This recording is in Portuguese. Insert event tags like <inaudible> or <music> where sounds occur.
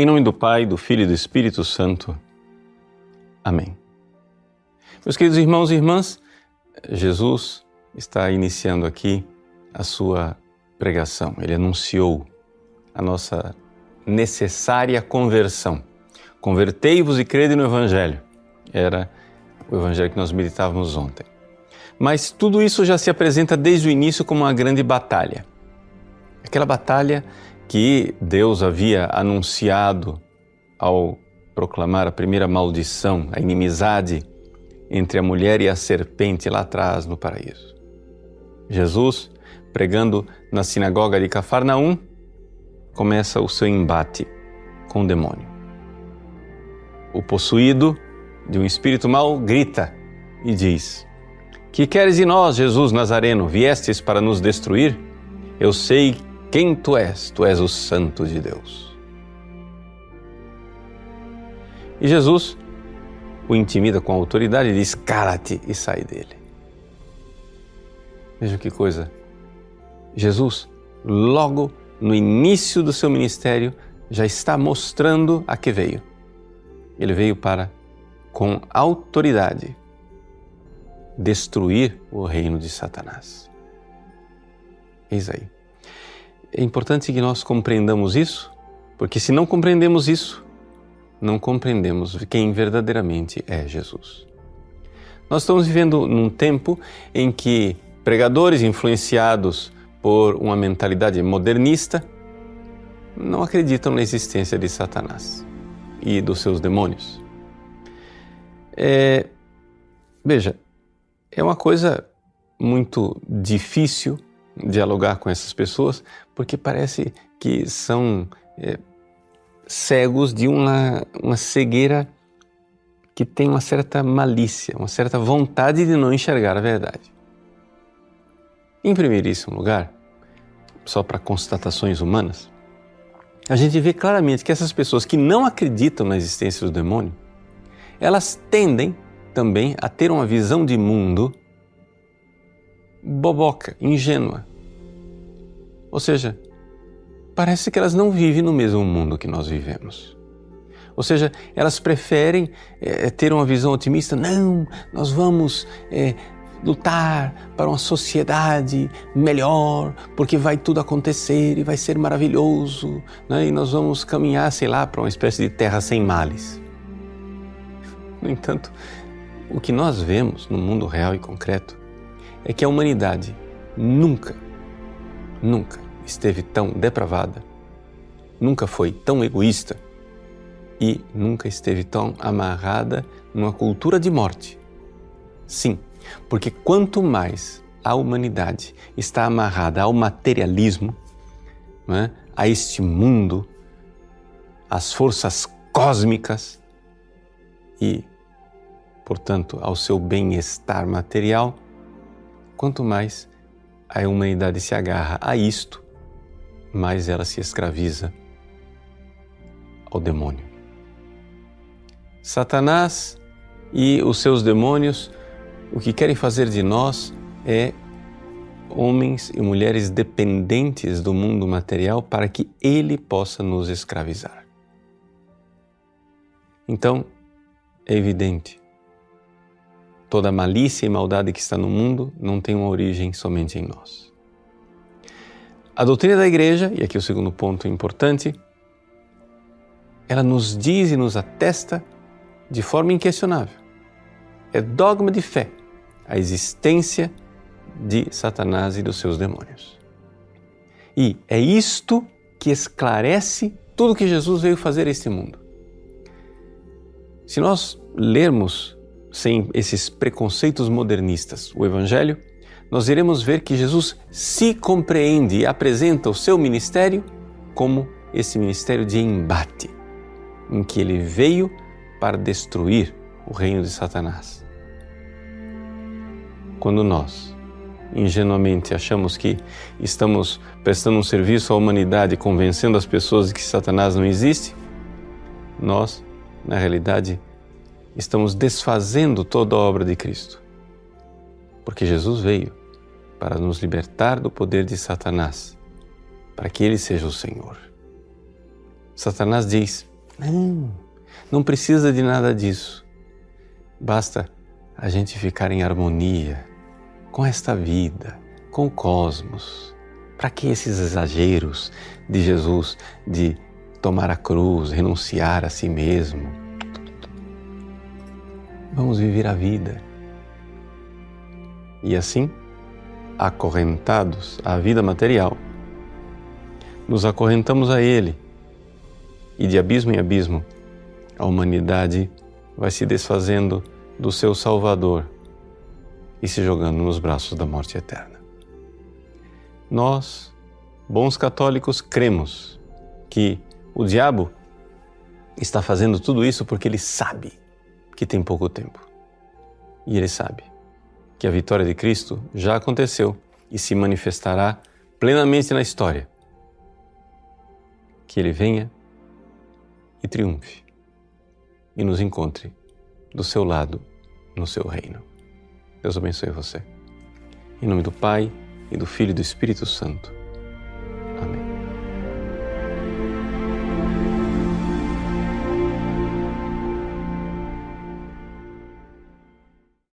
Em nome do Pai, do Filho e do Espírito Santo. Amém. Meus queridos irmãos e irmãs, Jesus está iniciando aqui a sua pregação. Ele anunciou a nossa necessária conversão. Convertei-vos e crede no Evangelho. Era o Evangelho que nós meditávamos ontem. Mas tudo isso já se apresenta desde o início como uma grande batalha. Aquela batalha que Deus havia anunciado ao proclamar a primeira maldição, a inimizade entre a mulher e a serpente lá atrás no paraíso. Jesus, pregando na sinagoga de Cafarnaum, começa o seu embate com o demônio. O possuído de um espírito mau grita e diz: Que queres de nós, Jesus Nazareno? Viestes para nos destruir? Eu sei quem tu és, tu és o Santo de Deus. E Jesus o intimida com autoridade e diz: Cala-te e sai dele. Veja que coisa. Jesus, logo no início do seu ministério, já está mostrando a que veio. Ele veio para, com autoridade, destruir o reino de Satanás. Eis aí. É importante que nós compreendamos isso, porque se não compreendemos isso, não compreendemos quem verdadeiramente é Jesus. Nós estamos vivendo num tempo em que pregadores influenciados por uma mentalidade modernista não acreditam na existência de Satanás e dos seus demônios. É, veja, é uma coisa muito difícil dialogar com essas pessoas porque parece que são é, cegos de uma, uma cegueira que tem uma certa malícia, uma certa vontade de não enxergar a verdade. Em primeiríssimo lugar, só para constatações humanas, a gente vê claramente que essas pessoas que não acreditam na existência do demônio, elas tendem também a ter uma visão de mundo boboca, ingênua. Ou seja, parece que elas não vivem no mesmo mundo que nós vivemos. Ou seja, elas preferem é, ter uma visão otimista. Não, nós vamos é, lutar para uma sociedade melhor, porque vai tudo acontecer e vai ser maravilhoso, né? e nós vamos caminhar, sei lá, para uma espécie de terra sem males. <laughs> No entanto, o que nós vemos no mundo real e concreto é que a humanidade nunca, nunca esteve tão depravada, nunca foi tão egoísta e nunca esteve tão amarrada numa cultura de morte. Sim, porque quanto mais a humanidade está amarrada ao materialismo, é? a este mundo, às forças cósmicas e, portanto, ao seu bem-estar material, quanto mais a humanidade se agarra a isto, mais ela se escraviza ao demônio. Satanás e os seus demônios o que querem fazer de nós é homens e mulheres dependentes do mundo material para que ele possa nos escravizar. Então, é evidente, toda malícia e maldade que está no mundo não tem uma origem somente em nós. A doutrina da igreja, e aqui o segundo ponto importante, ela nos diz e nos atesta de forma inquestionável. É dogma de fé a existência de Satanás e dos seus demônios. E é isto que esclarece tudo que Jesus veio fazer a este mundo. Se nós lermos sem esses preconceitos modernistas o Evangelho, nós iremos ver que Jesus se compreende e apresenta o seu ministério como esse ministério de embate, em que ele veio para destruir o reino de Satanás. Quando nós, ingenuamente, achamos que estamos prestando um serviço à humanidade, convencendo as pessoas de que Satanás não existe, nós, na realidade, estamos desfazendo toda a obra de Cristo. Porque Jesus veio para nos libertar do poder de Satanás, para que ele seja o Senhor. Satanás diz: Não, não precisa de nada disso. Basta a gente ficar em harmonia com esta vida, com o cosmos. Para que esses exageros de Jesus de tomar a cruz, renunciar a si mesmo? Vamos viver a vida. E assim, acorrentados à vida material, nos acorrentamos a Ele e de abismo em abismo a humanidade vai se desfazendo do seu Salvador e se jogando nos braços da morte eterna. Nós, bons católicos, cremos que o diabo está fazendo tudo isso porque ele sabe que tem pouco tempo. E ele sabe que a vitória de Cristo já aconteceu e se manifestará plenamente na história. Que ele venha e triunfe e nos encontre do seu lado no seu reino. Deus abençoe você. Em nome do Pai, e do Filho e do Espírito Santo.